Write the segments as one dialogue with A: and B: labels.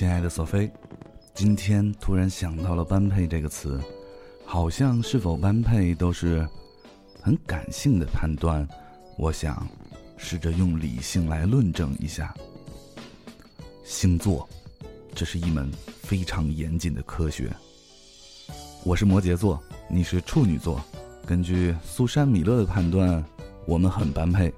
A: 亲爱的索菲，今天突然想到了“般配”这个词，好像是否般配都是很感性的判断。我想试着用理性来论证一下。星座，这是一门非常严谨的科学。我是摩羯座，你是处女座，根据苏珊·米勒的判断，我们很般配。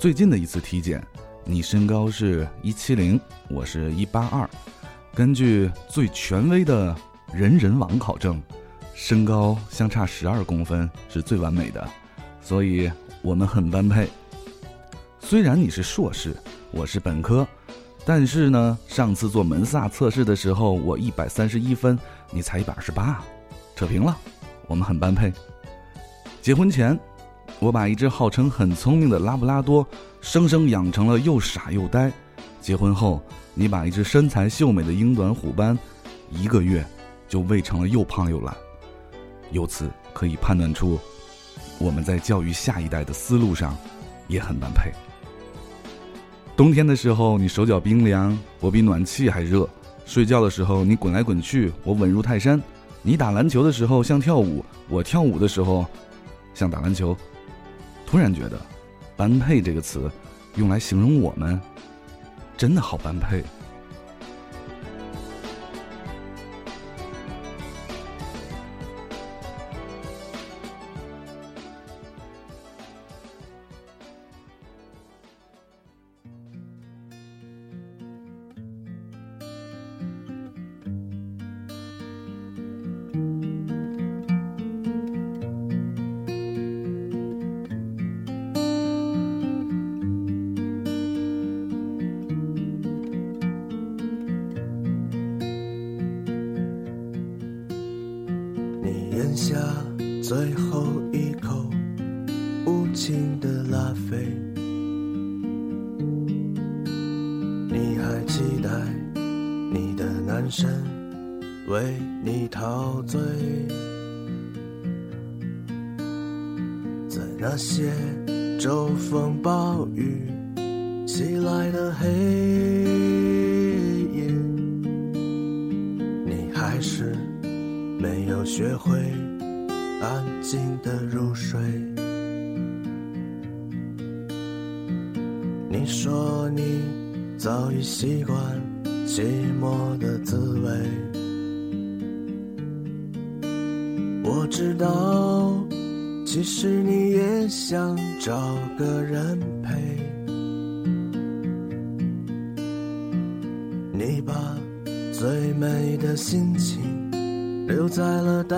A: 最近的一次体检。你身高是一七零，我是一八二。根据最权威的人人网考证，身高相差十二公分是最完美的，所以我们很般配。虽然你是硕士，我是本科，但是呢，上次做门萨测试的时候，我一百三十一分，你才一百二十八，扯平了，我们很般配。结婚前。我把一只号称很聪明的拉布拉多，生生养成了又傻又呆。结婚后，你把一只身材秀美的英短虎斑，一个月就喂成了又胖又懒。由此可以判断出，我们在教育下一代的思路上也很般配。冬天的时候，你手脚冰凉，我比暖气还热；睡觉的时候，你滚来滚去，我稳如泰山；你打篮球的时候像跳舞，我跳舞的时候像打篮球。突然觉得，“般配”这个词，用来形容我们，真的好般配。
B: 你咽下最后一口无情的拉菲，你还期待你的男神为你陶醉，在那些骤风暴雨袭来的黑夜，你还是。没有学会安静的入睡。你说你早已习惯寂寞的滋味。我知道，其实你也想找个人陪。你把最美的心情。留在了大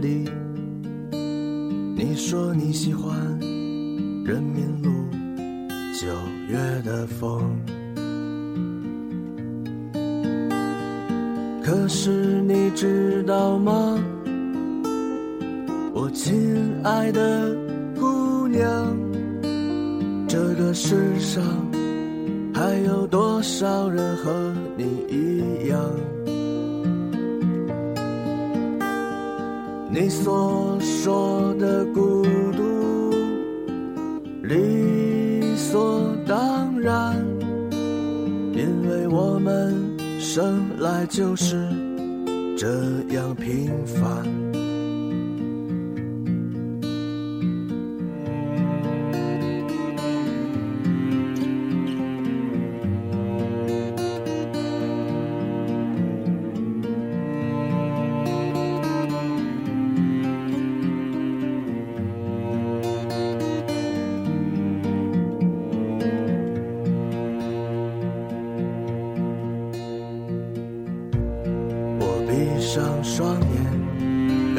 B: 理。你说你喜欢人民路九月的风，可是你知道吗，我亲爱的姑娘，这个世上还有多少人和你一样？你所说的孤独，理所当然，因为我们生来就是这样平凡。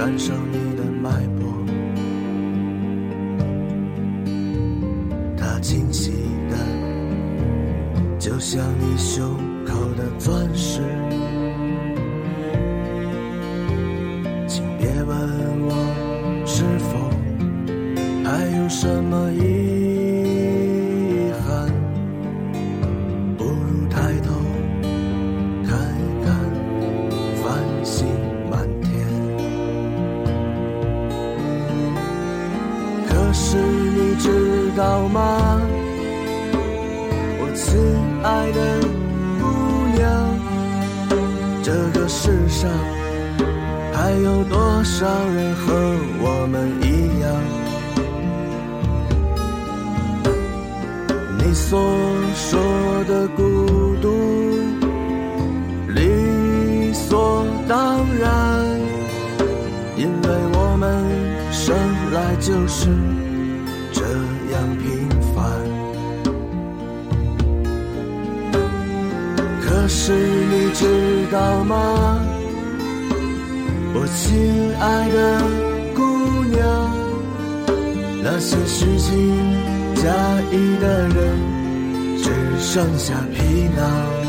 B: 感受你的脉搏，它清晰的，就像你胸道吗，我亲。爱的姑娘，这个世上还有多少人和我们一样？你所说的孤独，理所当然，因为我们生来就是可是你知道吗，我亲爱的姑娘，那些虚情假意的人，只剩下皮囊。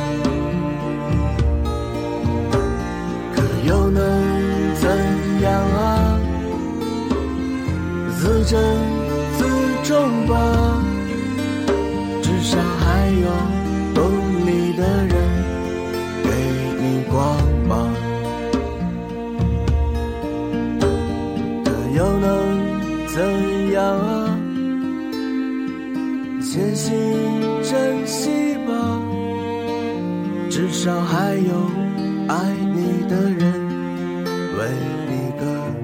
B: 至少还有爱你的人为你歌。